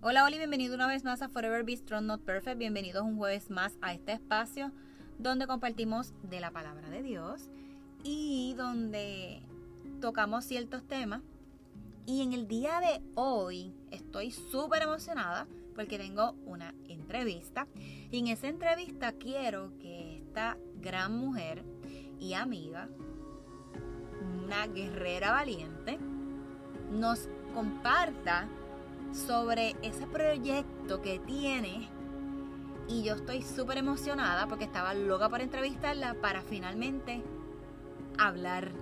Hola, Oli, bienvenido una vez más a Forever Be Strong Not Perfect. Bienvenidos un jueves más a este espacio donde compartimos de la palabra de Dios y donde tocamos ciertos temas. Y en el día de hoy estoy súper emocionada porque tengo una entrevista. Y en esa entrevista quiero que esta gran mujer y amiga, una guerrera valiente, nos comparta sobre ese proyecto que tiene y yo estoy súper emocionada porque estaba loca por entrevistarla para finalmente hablar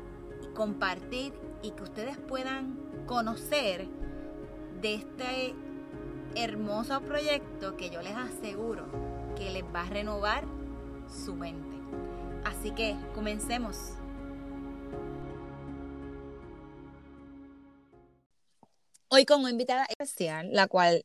y compartir y que ustedes puedan conocer de este hermoso proyecto que yo les aseguro que les va a renovar su mente. Así que comencemos. Hoy con una invitada especial, la cual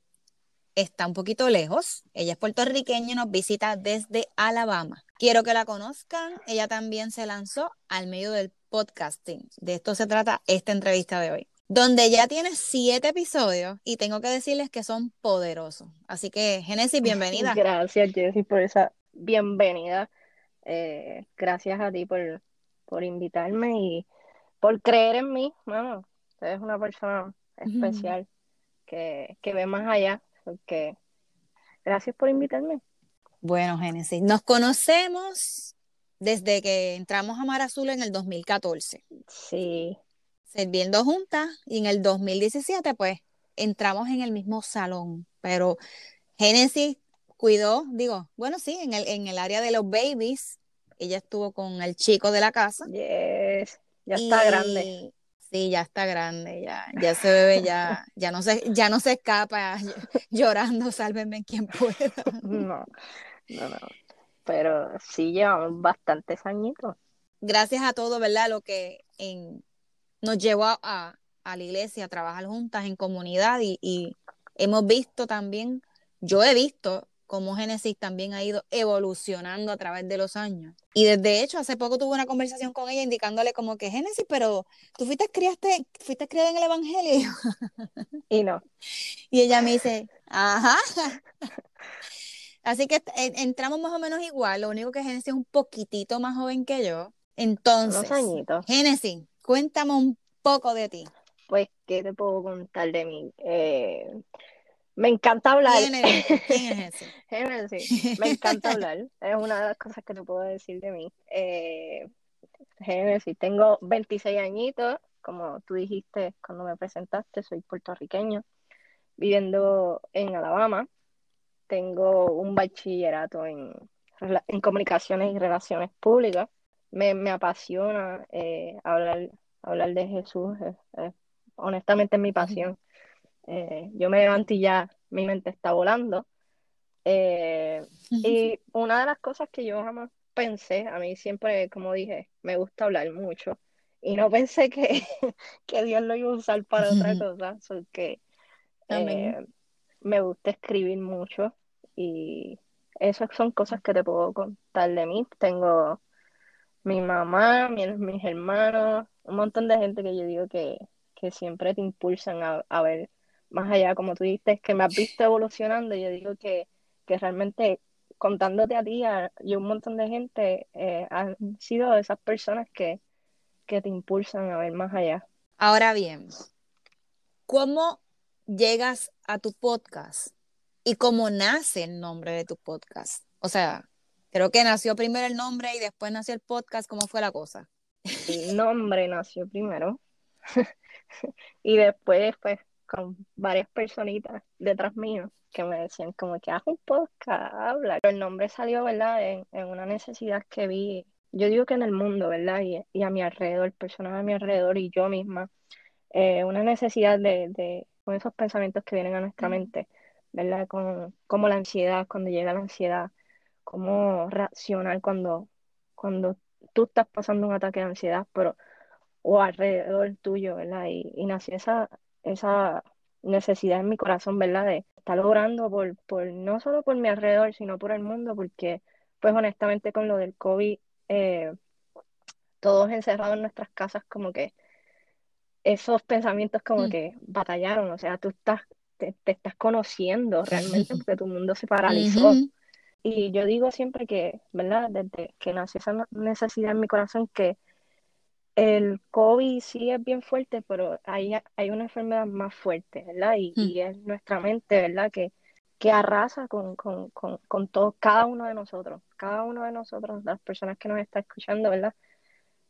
está un poquito lejos. Ella es puertorriqueña y nos visita desde Alabama. Quiero que la conozcan. Ella también se lanzó al medio del podcasting. De esto se trata esta entrevista de hoy. Donde ya tiene siete episodios y tengo que decirles que son poderosos. Así que, Genesis, bienvenida. Gracias, Jessy, por esa bienvenida. Eh, gracias a ti por, por invitarme y por creer en mí. Bueno, es una persona especial que, ve más allá. Porque gracias por invitarme. Bueno, Génesis, nos conocemos desde que entramos a Mar Azul en el 2014. Sí. Sirviendo juntas y en el 2017 pues entramos en el mismo salón, pero Génesis cuidó, digo, bueno, sí, en el, en el área de los babies, ella estuvo con el chico de la casa. Yes, ya está grande. Sí, ya está grande, ya, ya se bebe, ya, ya no se, ya no se escapa llorando, sálvenme quien pueda. No, no, no. Pero sí llevamos bastantes añitos. Gracias a todo, ¿verdad? Lo que en, nos llevó a, a la iglesia a trabajar juntas en comunidad y, y hemos visto también, yo he visto cómo Génesis también ha ido evolucionando a través de los años. Y desde hecho, hace poco tuve una conversación con ella indicándole como que Génesis, pero tú fuiste criaste, fuiste criada en el Evangelio. Y no. Y ella me dice, ajá. Así que entramos más o menos igual, lo único que Génesis es un poquitito más joven que yo. Entonces, Génesis, cuéntame un poco de ti. Pues, ¿qué te puedo contar de mí? Eh, me encanta hablar. ¿Quién es, ¿Quién es ese? Me encanta hablar. Es una de las cosas que te puedo decir de mí. Eh, tengo 26 añitos. Como tú dijiste cuando me presentaste, soy puertorriqueño, viviendo en Alabama. Tengo un bachillerato en, en comunicaciones y relaciones públicas. Me, me apasiona eh, hablar, hablar de Jesús. honestamente es mi pasión. Eh, yo me levanto y ya mi mente está volando. Eh, y una de las cosas que yo jamás pensé, a mí siempre, como dije, me gusta hablar mucho. Y no pensé que, que Dios lo iba a usar para otra cosa, porque eh, me gusta escribir mucho y esas son cosas que te puedo contar de mí. Tengo mi mamá, mis, hermanos, un montón de gente que yo digo que, que siempre te impulsan a, a ver más allá, como tú dices, que me has visto evolucionando, yo digo que, que realmente contándote a ti y un montón de gente eh, han sido esas personas que, que te impulsan a ver más allá. Ahora bien, ¿cómo llegas a tu podcast y cómo nace el nombre de tu podcast? O sea, creo que nació primero el nombre y después nació el podcast. ¿Cómo fue la cosa? El nombre nació primero y después, pues, con varias personitas detrás mío que me decían como que haz un podcast, habla. Pero el nombre salió, ¿verdad? En, una necesidad que vi, yo digo que en el mundo, ¿verdad? Y, a mi alrededor, personas a mi alrededor y yo misma, eh, una necesidad de, con esos pensamientos que vienen a nuestra mente, ¿verdad? Como, como la ansiedad, cuando llega la ansiedad, cómo reaccionar cuando, cuando tú estás pasando un ataque de ansiedad, pero o alrededor tuyo, ¿verdad? Y, y nació esa, esa necesidad en mi corazón, ¿verdad? De estar logrando por, por, no solo por mi alrededor, sino por el mundo, porque pues honestamente con lo del COVID, eh, todos encerrados en nuestras casas, como que esos pensamientos como mm. que batallaron, o sea, tú estás te, estás conociendo realmente porque tu mundo se paralizó. Y yo digo siempre que, ¿verdad? Desde que nació esa necesidad en mi corazón, que el COVID sí es bien fuerte, pero hay, hay una enfermedad más fuerte, ¿verdad? Y, mm. y es nuestra mente, ¿verdad? Que, que arrasa con, con, con, con, todo, cada uno de nosotros, cada uno de nosotros, las personas que nos están escuchando, ¿verdad?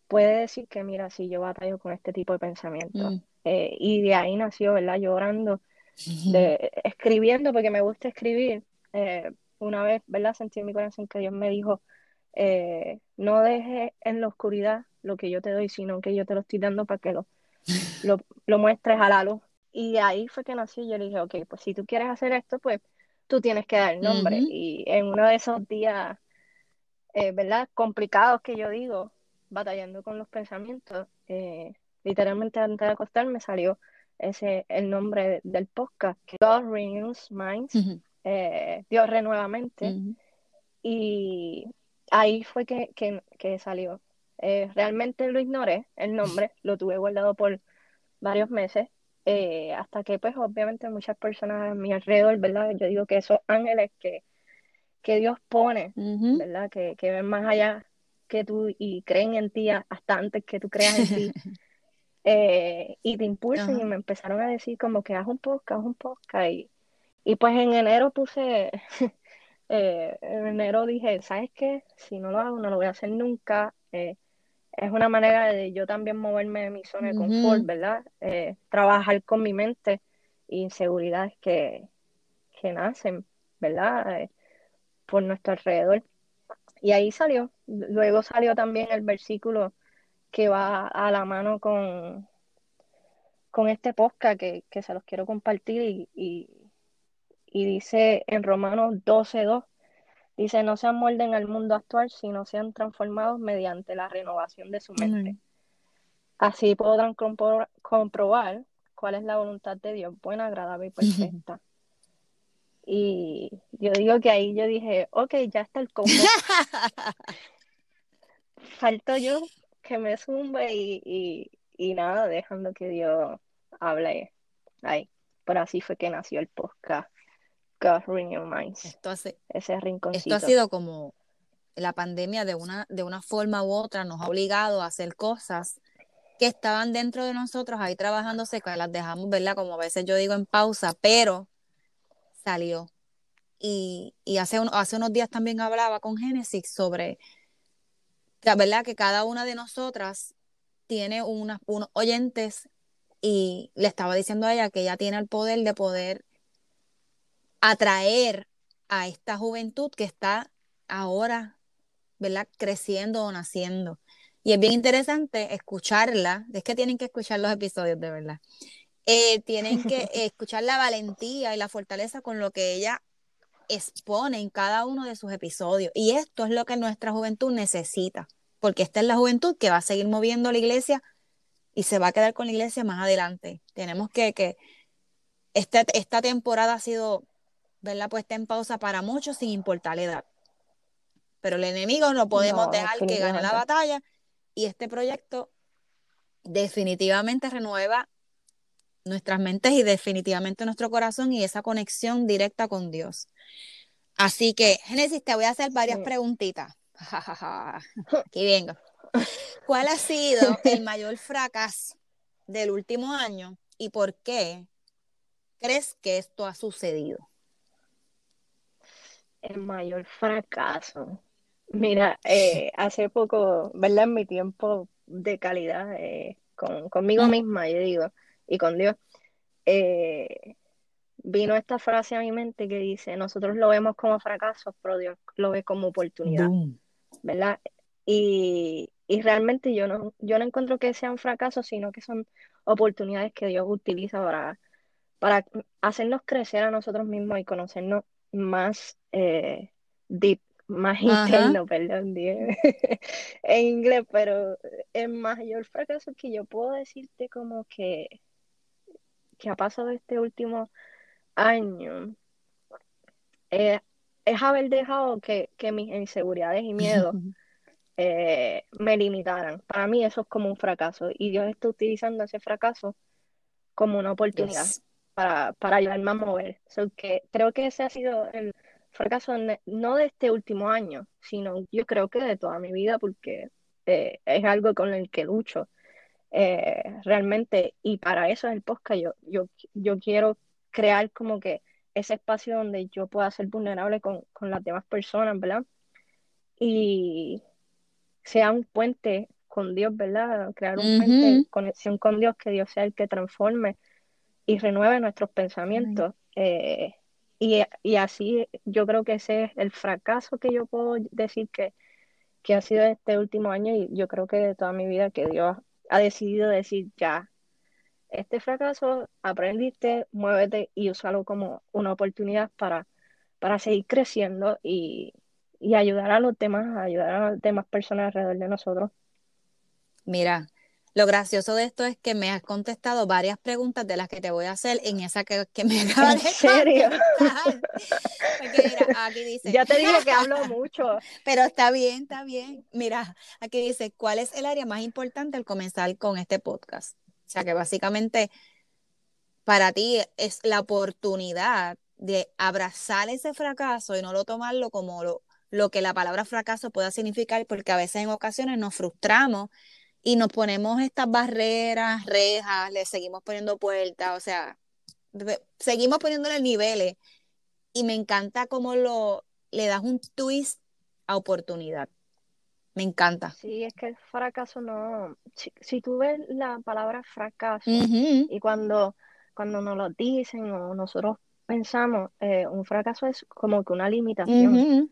Puede decir que, mira, si yo batallo con este tipo de pensamiento. Mm. Eh, y de ahí nació, ¿verdad? Llorando, de, escribiendo, porque me gusta escribir. Eh, una vez, ¿verdad? Sentí en mi corazón que Dios me dijo, eh, no dejes en la oscuridad lo que yo te doy, sino que yo te lo estoy dando para que lo, lo, lo muestres a la luz. Y ahí fue que nació. Yo le dije, ok, pues si tú quieres hacer esto, pues tú tienes que dar el nombre. Y en uno de esos días, eh, ¿verdad? Complicados que yo digo, batallando con los pensamientos, eh, literalmente antes de acostarme salió ese el nombre del podcast, God Renews Minds, eh, Dios renuevamente. Y ahí fue que, que, salió. Realmente lo ignoré, el nombre, lo tuve guardado por varios meses eh, hasta que pues obviamente muchas personas a mi alrededor, ¿verdad? Yo digo que esos ángeles que, que Dios pone, ¿verdad? Que, que, ven más allá que tú y creen en ti hasta antes que tú creas en ti. Eh, y te impulsan y me empezaron a decir como que haz un podcast, haz un podcast. Y, y pues en enero puse, eh, en enero dije, ¿sabes qué? Si no lo hago, no lo voy a hacer nunca es una manera de yo también moverme de mi zona de confort, ¿verdad? Eh, trabajar con mi mente y inseguridades que, que nacen, ¿verdad? Eh, por nuestro alrededor. Y ahí salió. Luego salió también el versículo que va a la mano con, con este podcast que, se los quiero compartir y, y, y dice en Romanos 12.2 Dice, no se amolden al mundo actual, sino sean transformados mediante la renovación de su mente. Así podrán comprobar cuál es la voluntad de Dios, buena, agradable y perfecta. y yo digo que ahí yo dije, ok, ya está el combo. Falto yo que me zumbe y, y, nada, dejando que Dios hable ahí. Pero así fue que nació el podcast. Esto, hace, ese esto ha sido como la pandemia de una, de una forma u otra nos ha obligado a hacer cosas que estaban dentro de nosotros ahí trabajándose, que las dejamos, ¿verdad? Como a veces yo digo en pausa, pero salió. Y, hace, hace unos días también hablaba con Génesis sobre, la verdad, que cada una de nosotras tiene unos oyentes y le estaba diciendo a ella que ella tiene el poder de poder atraer a esta juventud que está ahora, ¿verdad? Creciendo o naciendo. Y es bien interesante escucharla, es que tienen que escuchar los episodios de verdad. Eh, tienen que escuchar la valentía y la fortaleza con lo que ella expone en cada uno de sus episodios. Y esto es lo que nuestra juventud necesita, porque esta es la juventud que va a seguir moviendo la iglesia y se va a quedar con la iglesia más adelante. Tenemos que, que esta, esta temporada ha sido ¿verdad? Puesta en pausa para muchos sin importar la edad. Pero el enemigo no podemos dejar que gane la batalla y este proyecto definitivamente renueva nuestras mentes y definitivamente nuestro corazón y esa conexión directa con Dios. Así que, Génesis, te voy a hacer varias preguntitas. Aquí vengo. ¿Cuál ha sido el mayor fracaso del último año y por qué crees que esto ha sucedido? El mayor fracaso. Mira, eh, hace poco, ¿verdad? En mi tiempo de calidad eh, con, conmigo mm. misma, yo digo, y con Dios, eh, vino esta frase a mi mente que dice, nosotros lo vemos como fracaso, pero Dios lo ve como oportunidad, ¿verdad? Y, y, realmente yo no, yo no encuentro que sean fracasos, sino que son oportunidades que Dios utiliza para, para hacernos crecer a nosotros mismos y conocernos más eh, deep, más interno, perdón, en inglés, pero el mayor fracaso que yo puedo decirte como que, que ha pasado este último año eh, es haber dejado que, mis inseguridades y miedos eh, me limitaran. Para mí eso es como un fracaso y Dios está utilizando ese fracaso como una oportunidad. Para, para ayudarme a mover. que creo que ese ha sido el fracaso no de este último año, sino yo creo que de toda mi vida, porque eh, es algo con el que lucho eh, realmente. Y para eso es el podcast. Yo, yo, yo quiero crear como que ese espacio donde yo pueda ser vulnerable con, con las demás personas, ¿verdad? Y sea un puente con Dios, ¿verdad? Crear un puente de conexión con Dios, que Dios sea el que transforme y renueve nuestros pensamientos. Eh, y, y, así yo creo que ese es el fracaso que yo puedo decir que, que ha sido este último año y yo creo que de toda mi vida que Dios ha decidido decir ya, este fracaso, aprendiste, muévete y úsalo como una oportunidad para, para seguir creciendo y, y ayudar a los demás, ayudar a las demás personas alrededor de nosotros. Mira, lo gracioso de esto es que me has contestado varias preguntas de las que te voy a hacer en esa que, me acabas de ¿En serio? aquí dice. Ya te dije que hablo mucho. Pero está bien, está bien. Mira, aquí dice, ¿cuál es el área más importante al comenzar con este podcast? O sea, que básicamente para ti es la oportunidad de abrazar ese fracaso y no lo tomarlo como lo, lo que la palabra fracaso pueda significar, porque a veces en ocasiones nos frustramos y nos ponemos estas barreras, rejas, le seguimos poniendo puertas, o sea, seguimos poniéndole niveles y me encanta cómo lo le das un twist a oportunidad. Me encanta. Sí, es que el fracaso no. Si, tú ves la palabra fracaso y cuando, cuando nos lo dicen o nosotros pensamos, eh, un fracaso es como que una limitación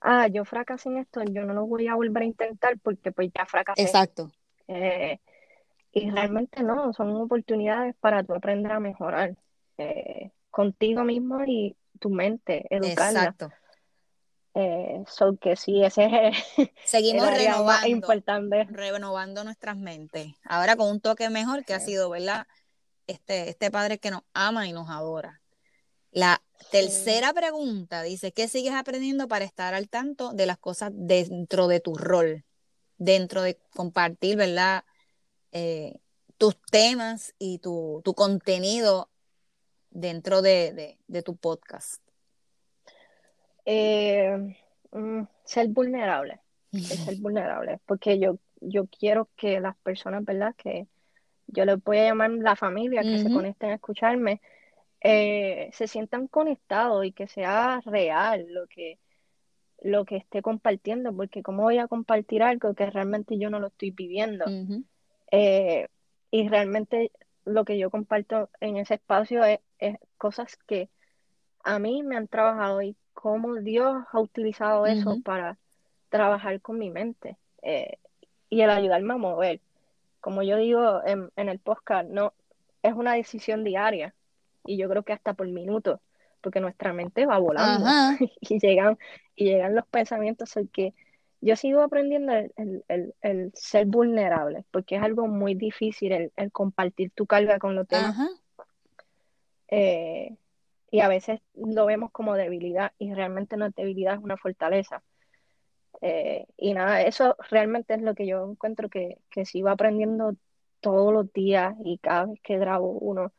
ah, yo fracasé en esto, yo no lo voy a volver a intentar porque pues ya fracasé. Exacto. Eh, y realmente no, son oportunidades para tú aprender a mejorar eh, contigo mismo y tu mente, educarla. Exacto. Eh, que sí, ese es Seguimos renovando, renovando nuestras mentes. Ahora con un toque mejor que ha sido, ¿verdad? Este, este padre que nos ama y nos adora. La tercera pregunta dice, ¿qué sigues aprendiendo para estar al tanto de las cosas dentro de tu rol? Dentro de compartir, ¿verdad? Eh, tus temas y tu, contenido dentro de, tu podcast. Eh, mm, ser vulnerable, ser vulnerable, porque yo, yo quiero que las personas, ¿verdad? Que yo les voy a llamar la familia, que se conecten a escucharme, eh, se sientan conectados y que sea real lo que, lo que esté compartiendo, porque cómo voy a compartir algo que realmente yo no lo estoy viviendo. Eh, y realmente lo que yo comparto en ese espacio es, cosas que a mí me han trabajado y cómo Dios ha utilizado eso para trabajar con mi mente eh, y el ayudarme a mover. Como yo digo en, en el podcast, no es una decisión diaria y yo creo que hasta por minuto, porque nuestra mente va volando y llegan y llegan los pensamientos que yo sigo aprendiendo el, ser vulnerable, porque es algo muy difícil el, compartir tu carga con los demás. Eh, y a veces lo vemos como debilidad y realmente no es debilidad, es una fortaleza. Eh, y nada, eso realmente es lo que yo encuentro que, que sigo aprendiendo todos los días y cada vez que grabo uno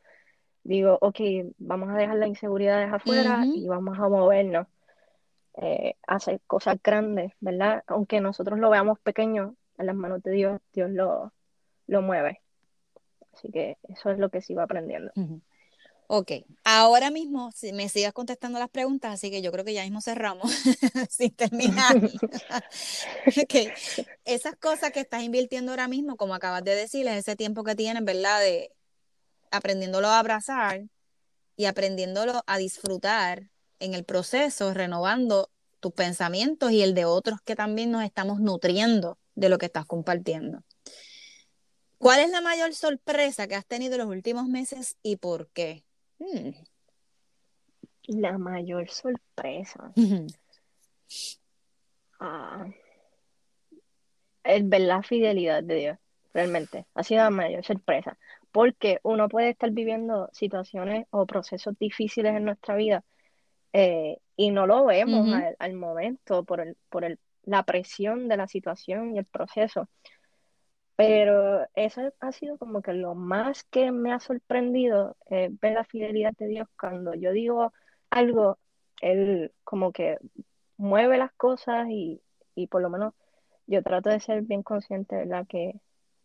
digo, ok, vamos a dejar las inseguridades afuera y vamos a movernos, eh, a hacer cosas grandes, ¿verdad? Aunque nosotros lo veamos pequeño, en las manos de Dios, Dios lo, lo mueve. Así que eso es lo que sigo aprendiendo. Ok, ahora mismo si me sigas contestando las preguntas, así que yo creo que ya mismo cerramos sin terminar. ok, esas cosas que estás invirtiendo ahora mismo, como acabas de decir, es ese tiempo que tienes, ¿verdad? De, aprendiéndolo a abrazar y aprendiéndolo a disfrutar en el proceso, renovando tus pensamientos y el de otros que también nos estamos nutriendo de lo que estás compartiendo. ¿Cuál es la mayor sorpresa que has tenido en los últimos meses y por qué? Hmm. La mayor sorpresa. ah, el ver la fidelidad de Dios, realmente. Ha sido la mayor sorpresa porque uno puede estar viviendo situaciones o procesos difíciles en nuestra vida eh, y no lo vemos al, momento por, el, por el, la presión de la situación y el proceso. Pero eso ha sido como que lo más que me ha sorprendido ver la fidelidad de Dios cuando yo digo algo, Él como que mueve las cosas y, por lo menos yo trato de ser bien consciente, ¿verdad? Que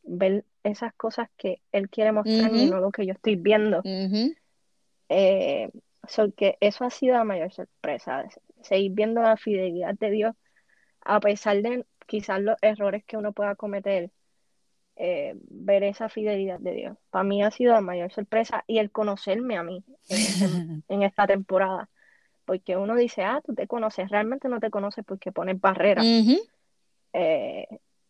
ver esas cosas que Él quiere mostrarme y no lo que yo estoy viendo. Eh, que eso ha sido la mayor sorpresa, seguir viendo la fidelidad de Dios a pesar de quizás los errores que uno pueda cometer, eh, ver esa fidelidad de Dios. Para mí ha sido la mayor sorpresa y el conocerme a mí en, esta temporada. Porque uno dice, ah, tú te conoces, realmente no te conoces porque pones barreras. Eh,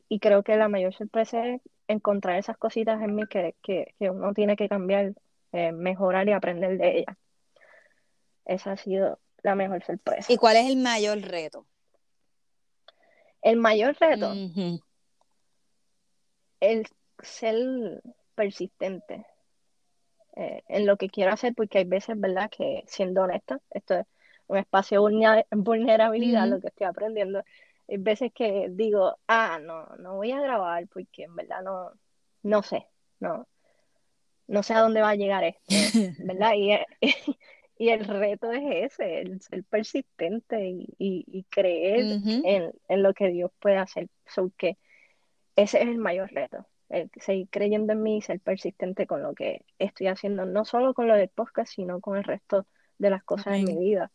y creo que la mayor sorpresa es encontrar esas cositas en mí que, uno tiene que cambiar, eh, mejorar y aprender de ellas. Esa ha sido la mejor sorpresa. ¿Y cuál es el mayor reto? El mayor reto, el ser persistente eh, en lo que quiero hacer, porque hay veces, ¿verdad?, que siendo honesta, esto es un espacio de vulnerabilidad, lo que estoy aprendiendo. Hay veces que digo, ah, no, no voy a grabar porque en verdad no, no sé, no, no sé a dónde va a llegar esto, ¿verdad? Y, y el reto es ese, el ser persistente y, creer en, lo que Dios puede hacer. So que ese es el mayor reto, el seguir creyendo en mí y ser persistente con lo que estoy haciendo, no solo con lo del podcast, sino con el resto de las cosas en mi vida.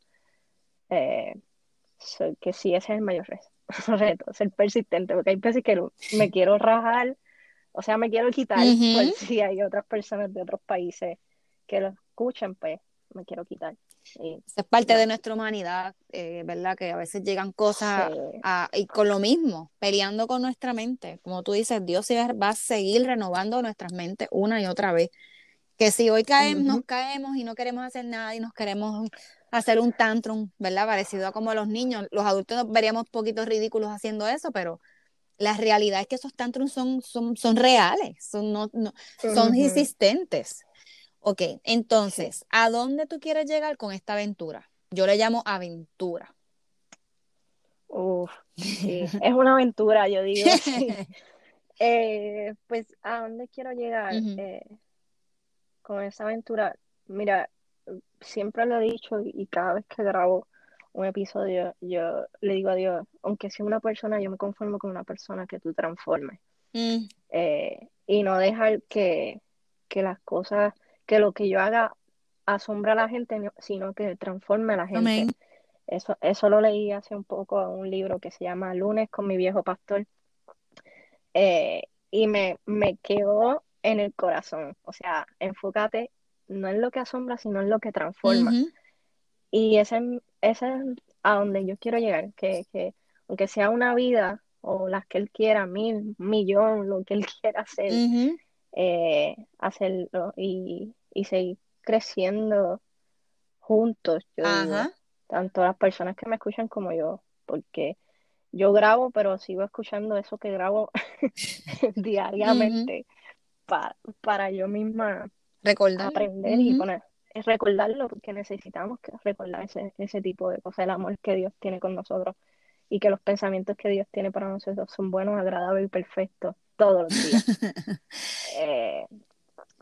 Eh, que sí, ese es el mayor reto, ser persistente, porque hay veces que me quiero rajar, o sea, me quiero quitar, por si hay otras personas de otros países que lo escuchen, pues me quiero quitar. es parte de nuestra humanidad, eh, ¿verdad? Que a veces llegan cosas y con lo mismo, peleando con nuestra mente. Como tú dices, Dios va a seguir renovando nuestras mentes una y otra vez. Que si hoy caemos, nos caemos y no queremos hacer nada y nos queremos hacer un tantrum, ¿verdad? Parecido a como los niños. Los adultos veríamos poquitos ridículos haciendo eso, pero la realidad es que esos tantrums son, son, son reales, son, no, son insistentes. Ok, entonces, ¿a dónde tú quieres llegar con esta aventura? Yo le llamo aventura. Uf, sí, es una aventura, yo digo. Eh, pues, ¿a dónde quiero llegar eh, con esa aventura? Mira, siempre lo he dicho y cada vez que grabo un episodio, yo le digo a Dios, aunque sea una persona, yo me conformo con una persona que tú transformes. Mm. Eh, y no dejar que, que las cosas que lo que yo haga asombra a la gente, sino que transforme a la gente. Eso, eso lo leí hace un poco en un libro que se llama Lunes con mi viejo pastor. Eh, y me, me quedó en el corazón. O sea, enfócate no en lo que asombra, sino en lo que transforma. Y ese, ese es a donde yo quiero llegar, que, que aunque sea una vida o las que él quiera, mil, millón, lo que él quiera hacer, eh, hacerlo y, y seguir creciendo juntos, yo tanto las personas que me escuchan como yo, porque yo grabo, pero sigo escuchando eso que grabo diariamente para, yo misma recordar aprender y poner recordarlo porque necesitamos que recordar ese, ese tipo de cosas, el amor que Dios tiene con nosotros y que los pensamientos que Dios tiene para nosotros son buenos, agradables y perfectos todos los días. eh,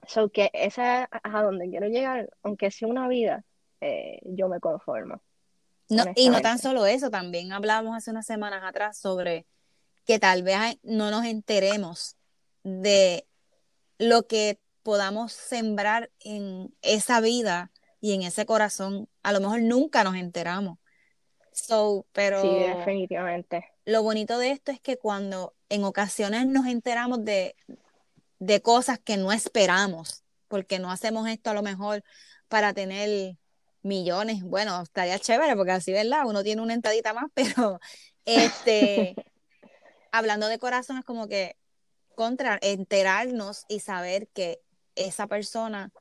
So que esa es a donde quiero llegar, aunque sea una vida, eh, yo me conformo. No, y no tan solo eso, también hablábamos hace unas semanas atrás sobre que tal vez no nos enteremos de lo que podamos sembrar en esa vida y en ese corazón. A lo mejor nunca nos enteramos. So, pero sí, definitivamente. Lo bonito de esto es que cuando en ocasiones nos enteramos de, de cosas que no esperamos, porque no hacemos esto a lo mejor para tener millones. Bueno, estaría chévere porque así, ¿verdad? Uno tiene una entradita más, pero este, hablando de corazón es como que contra, enterarnos y saber que esa persona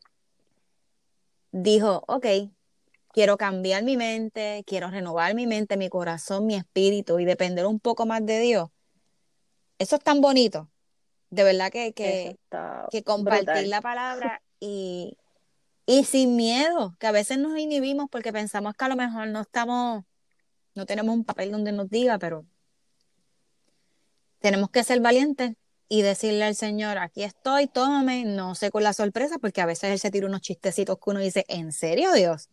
dijo, ok, quiero cambiar mi mente, quiero renovar mi mente, mi corazón, mi espíritu y depender un poco más de Dios. Eso es tan bonito de verdad que, que, que compartir la palabra y, y sin miedo, que a veces nos inhibimos porque pensamos que a lo mejor no estamos, no tenemos un papel donde nos diga, pero tenemos que ser valientes y decirle al Señor, aquí estoy, tómame, no sé con la sorpresa, porque a veces Él se tira unos chistecitos que uno dice, ¿en serio, Dios?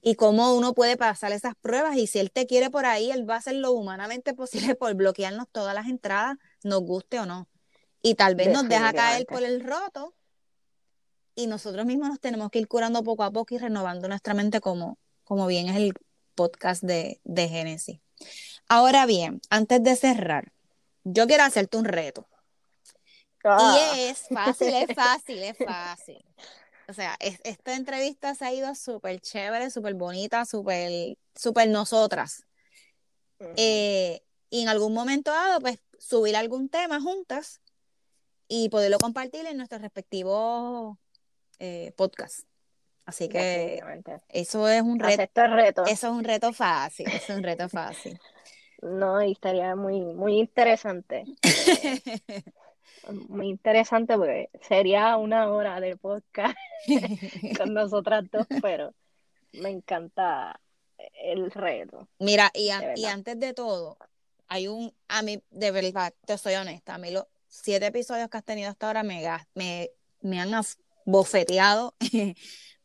Y cómo uno puede pasar esas pruebas y si Él te quiere por ahí, Él va a hacer lo humanamente posible por bloquearnos todas las entradas, nos guste o no. Y tal vez nos deja caer por el roto y nosotros mismos nos tenemos que ir curando poco a poco y renovando nuestra mente como, como bien es el podcast de, de Génesis. Ahora bien, antes de cerrar, yo quiero hacerte un reto. Y Ah, es fácil, es fácil, es fácil. O sea, es- esta entrevista se ha ido súper chévere, súper bonita, súper, súper nosotras. Eh, y en algún momento dado, pues subir algún tema juntas y poderlo compartir en nuestros respectivos eh, podcasts. Así que eso es un reto, Acepto el reto. eso es un reto fácil, es un reto fácil. No, y estaría muy, muy interesante. muy interesante porque sería una hora de podcast con nosotras dos, pero me encanta el reto. Mira, y, a- y antes de todo, hay un, a mí, de verdad, te soy honesta, a mí los siete episodios que has tenido hasta ahora me, me, me han bofeteado,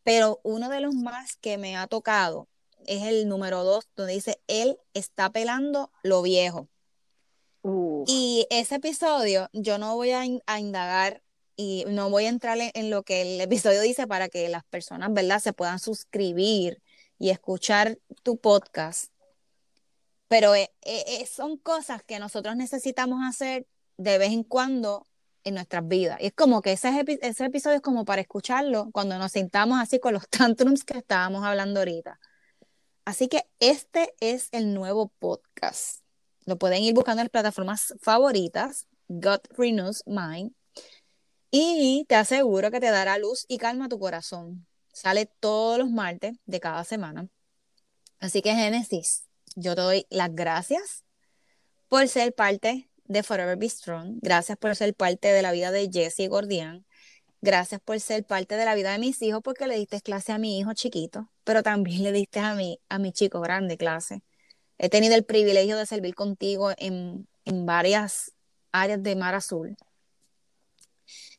pero uno de los más que me ha tocado es el número dos, donde dice, él está pelando lo viejo. Y ese episodio, yo no voy a, in- a indagar y no voy a entrar en, lo que el episodio dice para que las personas, ¿verdad?, se puedan suscribir y escuchar tu podcast. Pero eh, eh, son cosas que nosotros necesitamos hacer de vez en cuando en nuestras vidas. Y es como que ese, ese episodio es como para escucharlo cuando nos sintamos así con los tantrums que estábamos hablando ahorita. Así que este es el nuevo podcast. Lo pueden ir buscando en las plataformas favoritas, God Renews Mind, y te aseguro que te dará luz y calma a tu corazón. Sale todos los martes de cada semana. Así que Génesis, yo te doy las gracias por ser parte de Forever Be Strong. Gracias por ser parte de la vida de Jesse Gordian. Gracias por ser parte de la vida de mis hijos porque le diste clase a mi hijo chiquito, pero también le diste a mi, a mi chico grande clase. He tenido el privilegio de servir contigo en, en varias áreas de Mar Azul.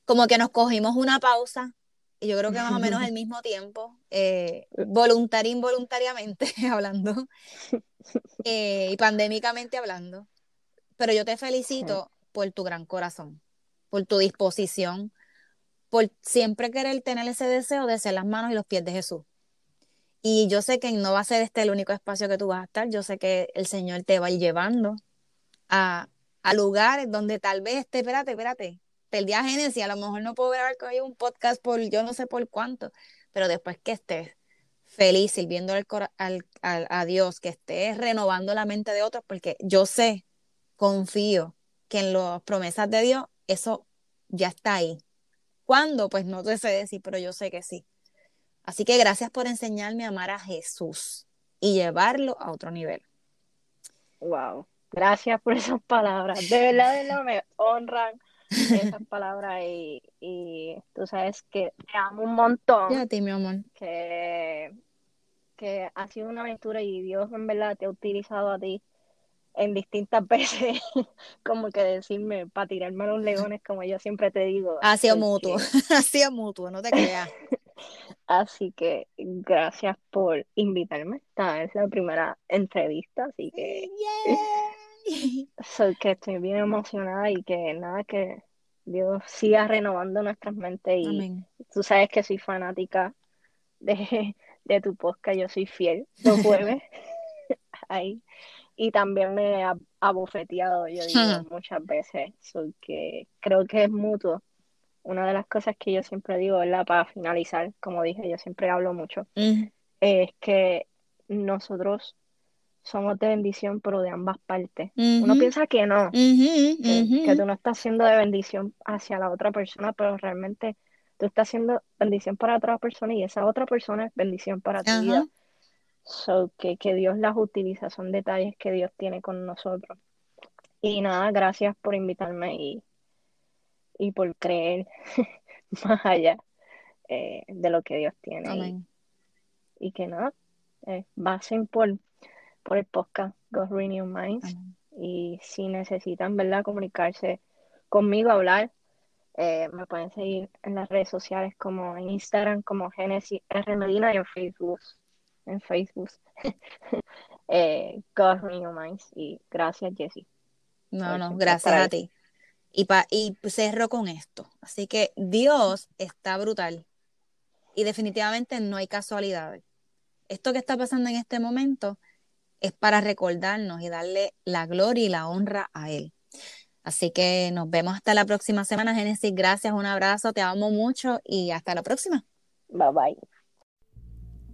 Como que nos cogimos una pausa, y yo creo que más o menos al mismo tiempo, eh, voluntaria involuntariamente hablando, eh, y pandémicamente hablando. Pero yo te felicito por tu gran corazón, por tu disposición, por siempre querer tener ese deseo de ser las manos y los pies de Jesús. Y yo sé que no va a ser este el único espacio que tú vas a estar, yo sé que el Señor te va a ir llevando a, a lugares donde tal vez esté, espérate, espérate, perdí a Génesis, a lo mejor no puedo grabar con un podcast por yo no sé por cuánto, pero después que estés feliz sirviendo al, al- al- a Dios, que estés renovando la mente de otros, porque yo sé, confío que en las promesas de Dios eso ya está ahí. ¿Cuándo? Pues no te sé decir, pero yo sé que sí. Así que gracias por enseñarme a amar a Jesús y llevarlo a otro nivel. wow. Gracias por esas palabras. De verdad, de verdad me honran esas palabras y, y tú sabes que te amo un montón. Ya a ti, mi amor. que, que ha sido una aventura y Dios en verdad te ha utilizado a ti en distintas veces, como que decirme para tirarme a los leones, como yo siempre te digo. Ha sido mutuo, ha sido mutuo, no te creas. Así que gracias por invitarme. Esta es la primera entrevista, así que Yay. soy que estoy bien emocionada y que nada, que Dios siga renovando nuestras mentes y Amén. tú sabes que soy fanática de, de tu podcast, yo soy fiel los jueves ahí y también me ha abofeteado, yo digo muchas veces, so que creo que es mutuo. Una de las cosas que yo siempre digo, ¿verdad? Para finalizar, como dije, yo siempre hablo mucho, Mm, es que nosotros somos de bendición, pero de ambas partes. Uno piensa que no, ujú, que, tú no estás siendo de bendición hacia la otra persona, pero realmente tú estás siendo bendición para otra persona y esa otra persona es bendición para tu vida. So, que, que Dios las utiliza, son detalles que Dios tiene con nosotros. Y nada, gracias por invitarme y, y por creer más allá eh, de lo que Dios tiene. Y, Amén. y que nada, eh, pasen por, por el podcast God Renew Minds. Amén. Y si necesitan, ¿verdad?, comunicarse conmigo hablar, eh, me pueden seguir en las redes sociales como en Instagram como Genesis R Medina y en Facebook. En Facebook. eh, God Minds. Y gracias, Jessie. No, no, gracias a ti. Y, pa, y cerro con esto. Así que Dios está brutal. Y definitivamente no hay casualidades. Esto que está pasando en este momento es para recordarnos y darle la gloria y la honra a Él. Así que nos vemos hasta la próxima semana, Génesis. Gracias, un abrazo, te amo mucho y hasta la próxima. Bye bye.